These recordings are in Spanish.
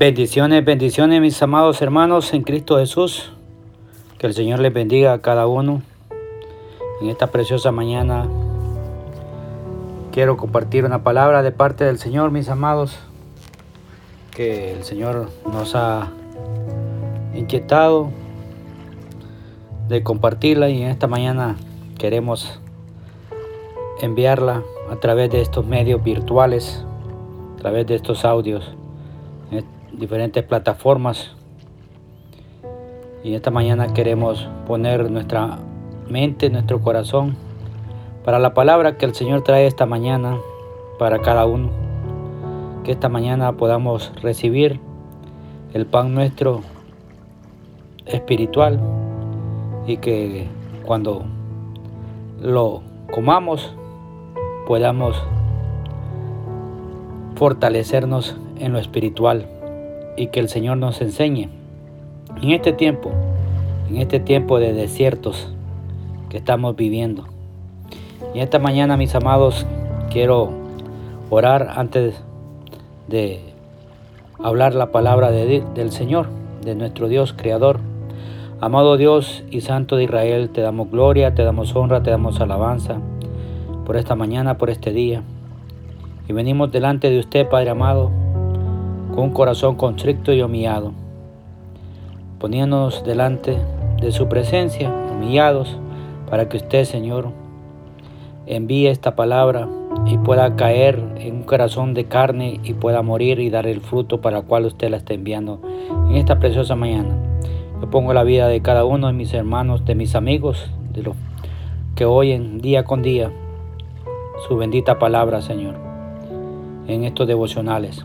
Bendiciones, bendiciones mis amados hermanos en Cristo Jesús. Que el Señor les bendiga a cada uno. En esta preciosa mañana quiero compartir una palabra de parte del Señor, mis amados. Que el Señor nos ha inquietado de compartirla y en esta mañana queremos enviarla a través de estos medios virtuales, a través de estos audios diferentes plataformas. Y esta mañana queremos poner nuestra mente, nuestro corazón para la palabra que el Señor trae esta mañana para cada uno. Que esta mañana podamos recibir el pan nuestro espiritual y que cuando lo comamos podamos fortalecernos en lo espiritual y que el Señor nos enseñe en este tiempo, en este tiempo de desiertos que estamos viviendo. Y esta mañana, mis amados, quiero orar antes de hablar la palabra del Señor, de nuestro Dios Creador. Amado Dios y Santo de Israel, te damos gloria, te damos honra, te damos alabanza por esta mañana, por este día. Y venimos delante de usted, Padre amado, con un corazón constricto y humillado, poniéndonos delante de su presencia, humillados, para que usted, Señor, envíe esta palabra y pueda caer en un corazón de carne y pueda morir y dar el fruto para el cual usted la está enviando en esta preciosa mañana. Yo pongo la vida de cada uno de mis hermanos, de mis amigos, de los que oyen día con día su bendita palabra, Señor, en estos devocionales.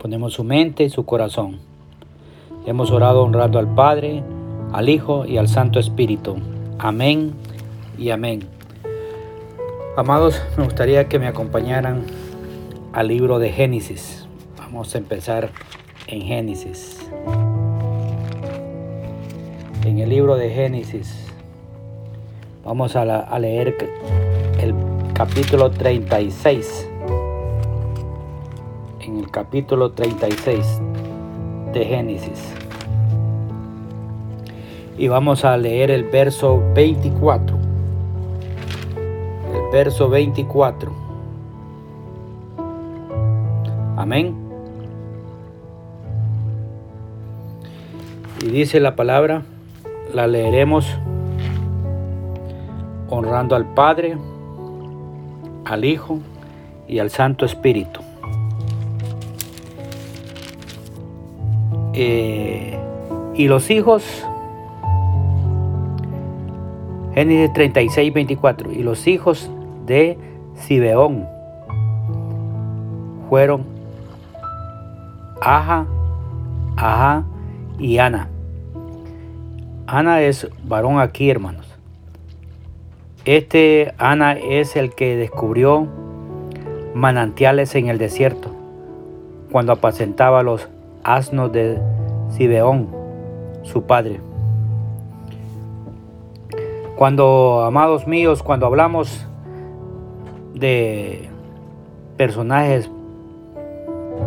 Ponemos su mente y su corazón. Hemos orado honrando al Padre, al Hijo y al Santo Espíritu. Amén y amén. Amados, me gustaría que me acompañaran al libro de Génesis. Vamos a empezar en Génesis. En el libro de Génesis vamos a, a leer el capítulo 36 en capítulo 36 de Génesis. Y vamos a leer el verso 24. El verso 24. Amén. Y dice la palabra, la leeremos honrando al Padre, al Hijo y al Santo Espíritu. Eh, y los hijos, Génesis 36, 24, y los hijos de Sibeón fueron Aja, Aja y Ana. Ana es varón aquí, hermanos. Este Ana es el que descubrió manantiales en el desierto cuando apacentaba los asnos de Sibeón, su padre. Cuando, amados míos, cuando hablamos de personajes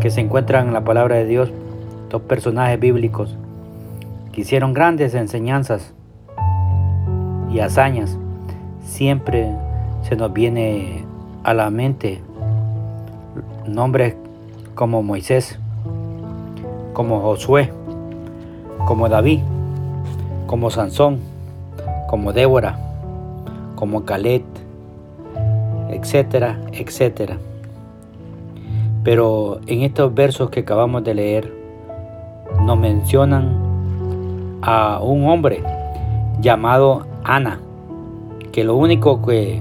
que se encuentran en la palabra de Dios, dos personajes bíblicos que hicieron grandes enseñanzas y hazañas, siempre se nos viene a la mente nombres como Moisés, como Josué, como David, como Sansón, como Débora, como Caleb, etcétera, etcétera. Pero en estos versos que acabamos de leer nos mencionan a un hombre llamado Ana, que lo único que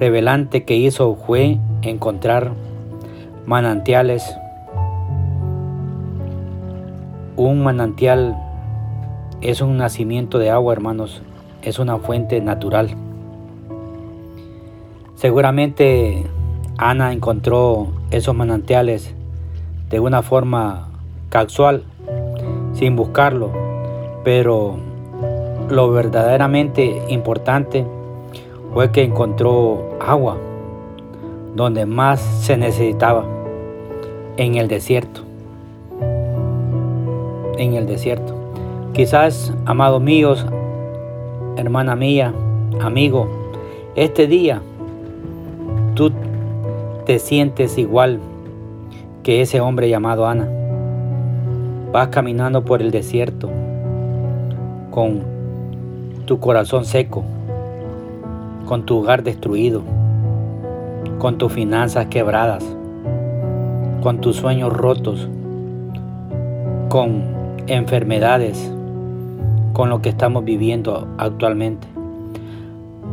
revelante que hizo fue encontrar manantiales un manantial es un nacimiento de agua, hermanos, es una fuente natural. Seguramente Ana encontró esos manantiales de una forma casual, sin buscarlo, pero lo verdaderamente importante fue que encontró agua donde más se necesitaba, en el desierto en el desierto. Quizás, amados míos, hermana mía, amigo, este día tú te sientes igual que ese hombre llamado Ana. Vas caminando por el desierto con tu corazón seco, con tu hogar destruido, con tus finanzas quebradas, con tus sueños rotos, con enfermedades, con lo que estamos viviendo actualmente.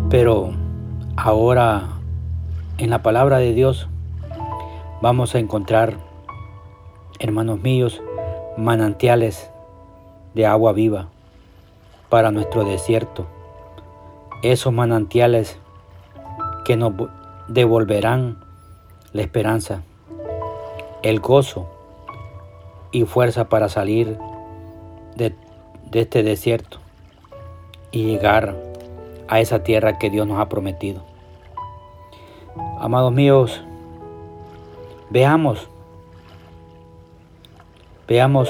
Pero ahora en la palabra de Dios vamos a encontrar, hermanos míos, manantiales de agua viva para nuestro desierto. Esos manantiales que nos devolverán la esperanza, el gozo y fuerza para salir de, este desierto y llegar a esa tierra que Dios nos ha prometido. Amados míos, veamos, veamos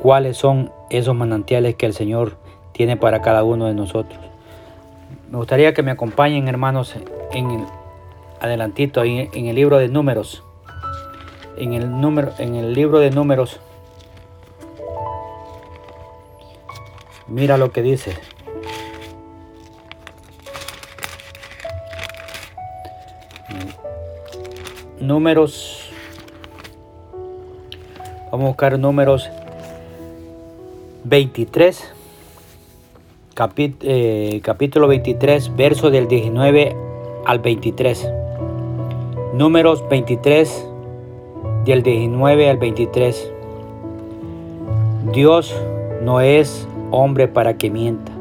cuáles son esos manantiales que el Señor tiene para cada uno de nosotros. Me gustaría que me acompañen, hermanos, en el, adelantito, en el libro de números. En el, número, en el libro de números, mira lo que dice. Números. Vamos a buscar números 23. Eh, capítulo 23, verso del 19 al 23. Números 23, del 19 al 23. Dios no es hombre para que mienta,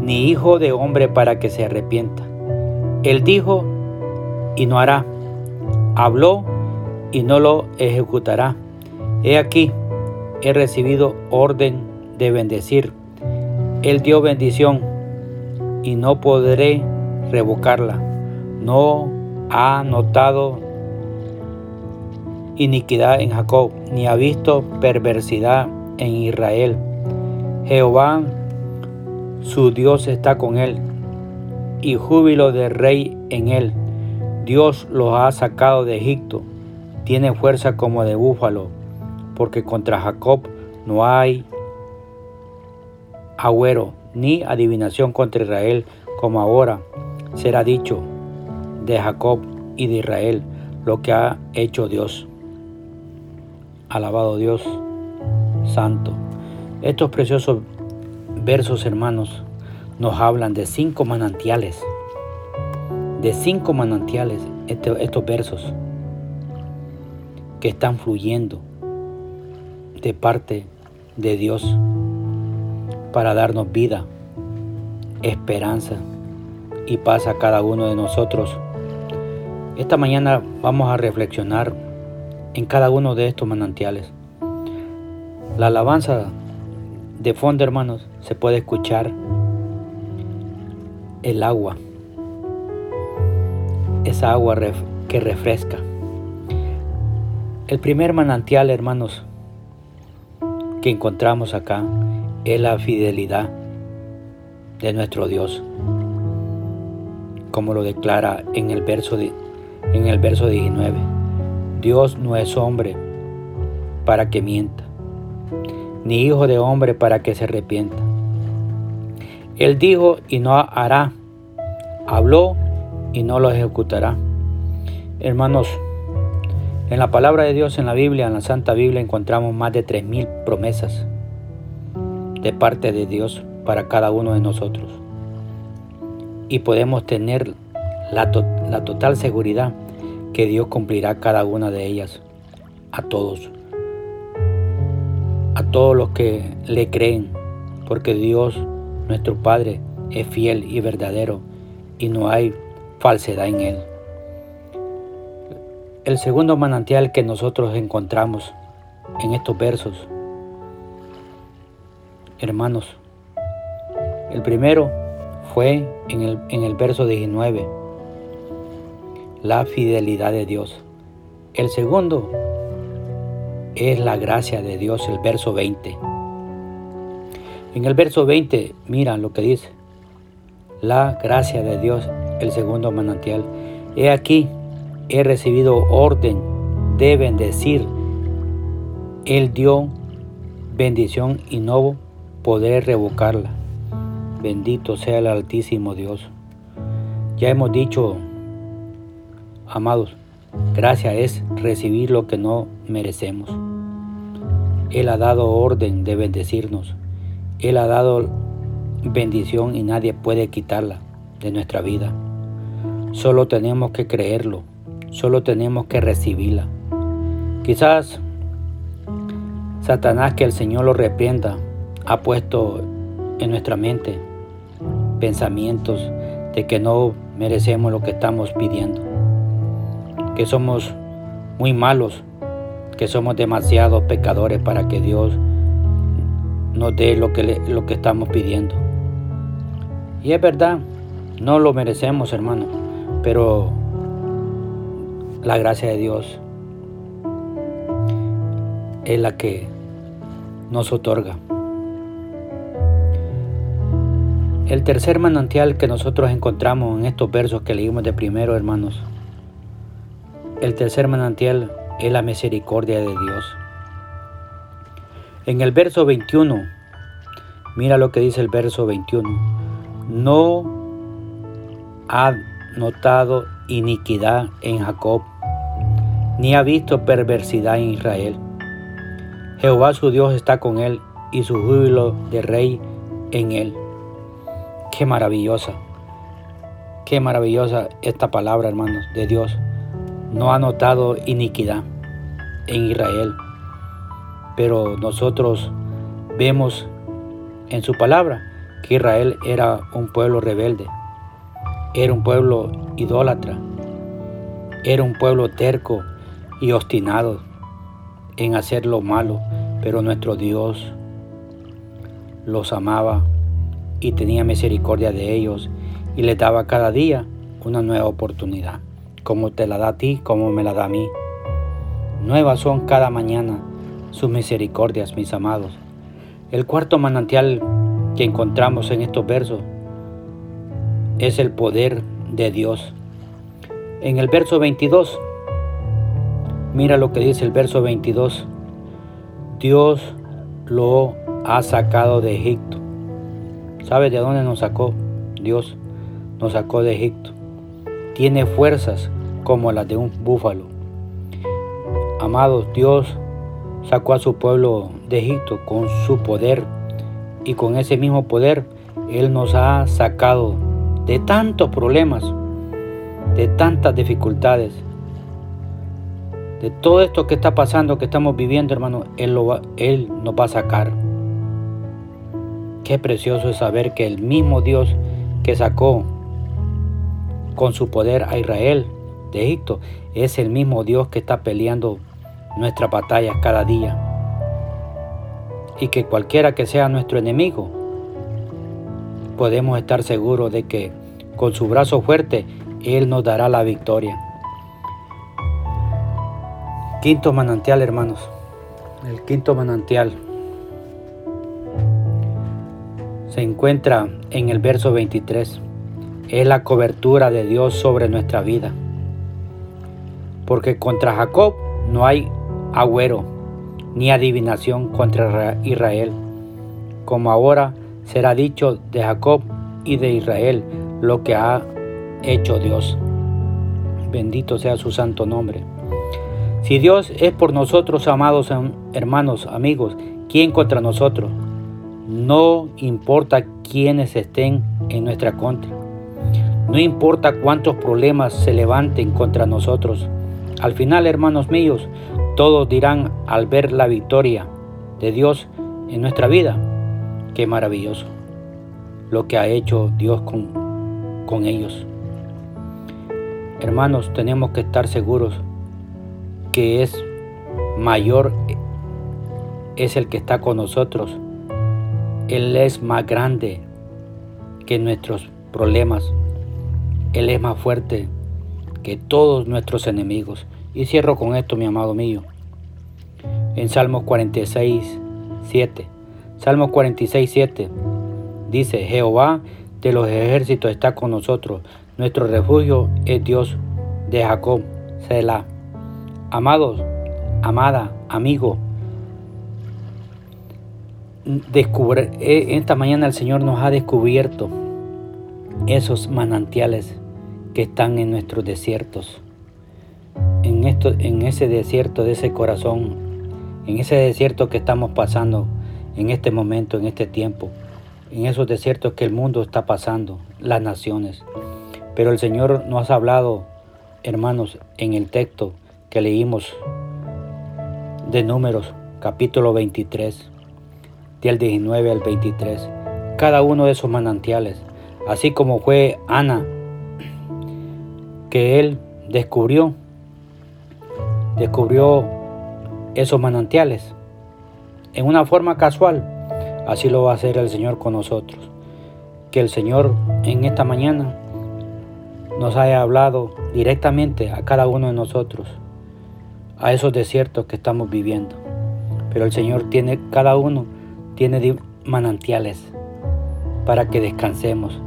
ni hijo de hombre para que se arrepienta. Él dijo y no hará habló y no lo ejecutará. He aquí, he recibido orden de bendecir. Él dio bendición y no podré revocarla. No ha notado iniquidad en Jacob, ni ha visto perversidad en Israel. Jehová, su Dios está con él, y júbilo de rey en él. Dios los ha sacado de Egipto, tiene fuerza como de búfalo, porque contra Jacob no hay agüero ni adivinación contra Israel, como ahora será dicho de Jacob y de Israel lo que ha hecho Dios. Alabado Dios Santo. Estos preciosos versos, hermanos, nos hablan de cinco manantiales de cinco manantiales este, estos versos que están fluyendo de parte de Dios para darnos vida, esperanza y paz a cada uno de nosotros. Esta mañana vamos a reflexionar en cada uno de estos manantiales. La alabanza de fondo, hermanos, se puede escuchar el agua esa agua que refresca. El primer manantial, hermanos, que encontramos acá es la fidelidad de nuestro Dios, como lo declara en el verso, en el verso 19. Dios no es hombre para que mienta, ni hijo de hombre para que se arrepienta. Él dijo y no hará, habló y no lo ejecutará. Hermanos, en la palabra de Dios, en la Biblia, en la Santa Biblia, encontramos más de 3.000 promesas de parte de Dios para cada uno de nosotros. Y podemos tener la, la total seguridad que Dios cumplirá cada una de ellas a todos. A todos los que le creen, porque Dios, nuestro Padre, es fiel y verdadero y no hay falsedad en él. El segundo manantial que nosotros encontramos en estos versos, hermanos, el primero fue en el, en el verso 19, la fidelidad de Dios. El segundo es la gracia de Dios, el verso 20. En el verso 20, mira lo que dice. La gracia de Dios, el segundo manantial. He aquí, he recibido orden de bendecir. Él dio bendición y no podré revocarla. Bendito sea el Altísimo Dios. Ya hemos dicho, amados, gracia es recibir lo que no merecemos. Él ha dado orden de bendecirnos. Él ha dado bendición y nadie puede quitarla de nuestra vida. Solo tenemos que creerlo, solo tenemos que recibirla. Quizás Satanás, que el Señor lo reprenda, ha puesto en nuestra mente pensamientos de que no merecemos lo que estamos pidiendo, que somos muy malos, que somos demasiados pecadores para que Dios nos dé lo que, lo que estamos pidiendo. Y es verdad, no lo merecemos, hermano, pero la gracia de Dios es la que nos otorga. El tercer manantial que nosotros encontramos en estos versos que leímos de primero, hermanos, el tercer manantial es la misericordia de Dios. En el verso 21, mira lo que dice el verso 21, no ha notado iniquidad en Jacob, ni ha visto perversidad en Israel. Jehová su Dios está con él y su júbilo de rey en él. Qué maravillosa, qué maravillosa esta palabra, hermanos, de Dios. No ha notado iniquidad en Israel, pero nosotros vemos en su palabra que Israel era un pueblo rebelde, era un pueblo idólatra, era un pueblo terco y obstinado en hacer lo malo, pero nuestro Dios los amaba y tenía misericordia de ellos y les daba cada día una nueva oportunidad, como te la da a ti, como me la da a mí. Nuevas son cada mañana sus misericordias, mis amados. El cuarto manantial que encontramos en estos versos es el poder de Dios. En el verso 22, mira lo que dice el verso 22. Dios lo ha sacado de Egipto ¿Sabe de dónde nos sacó? Dios nos sacó de Egipto. Tiene fuerzas como las de un búfalo. Amados, Dios sacó a su pueblo de Egipto con su poder y con ese mismo poder Él nos ha sacado de tantos problemas, de tantas dificultades, de todo esto que está pasando, que estamos viviendo, hermano, Él, lo nos va a sacar. Qué precioso es saber que el mismo Dios que sacó con su poder a Israel de Egipto es el mismo Dios que está peleando nuestras batallas cada día. Y que cualquiera que sea nuestro enemigo, podemos estar seguros de que con su brazo fuerte Él nos dará la victoria. Quinto manantial, hermanos. El quinto manantial se encuentra en el verso 23. Es la cobertura de Dios sobre nuestra vida. Porque contra Jacob no hay agüero ni adivinación contra Israel. Como ahora será dicho de Jacob y de Israel lo que ha hecho Dios. Bendito sea su santo nombre. Si Dios es por nosotros, amados hermanos, amigos, ¿quién contra nosotros? No importa quiénes estén en nuestra contra. No importa cuántos problemas se levanten contra nosotros. Al final, hermanos míos, todos dirán al ver la victoria de Dios en nuestra vida, qué maravilloso lo que ha hecho Dios con, con ellos. Hermanos, tenemos que estar seguros que es mayor es el que está con nosotros él es más grande que nuestros problemas. Él es más fuerte que todos nuestros enemigos. Y cierro con esto, mi amado mío. En Salmos 46, 7. Salmo 46, 7 dice, Jehová de los ejércitos está con nosotros, nuestro refugio es Dios de Jacob, Selah. Amados, amada, amigo, descubre, e, esta mañana el Señor nos ha descubierto esos manantiales que están en nuestros desiertos. En, esto, en ese desierto de ese corazón, en ese desierto que estamos pasando en este momento, en este tiempo, en esos desiertos que el mundo está pasando, las naciones. Pero el Señor nos ha hablado, hermanos, en el texto que leímos de Números, capítulo 23 del 19 al 23, cada uno de esos manantiales, así como fue Ana, que él descubrió, descubrió esos manantiales en una forma casual, así lo va a hacer el Señor con nosotros. Que el Señor en esta mañana nos haya hablado directamente a cada uno de nosotros, a esos desiertos que estamos viviendo. Pero el Señor tiene cada uno tiene manantiales para que descansemos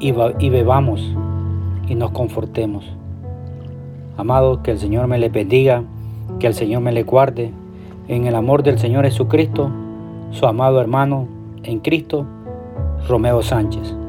y, bebamos y nos confortemos. Amado, que el Señor me le bendiga, que el Señor me le guarde en el amor del Señor Jesucristo, su amado hermano en Cristo, Romeo Sánchez.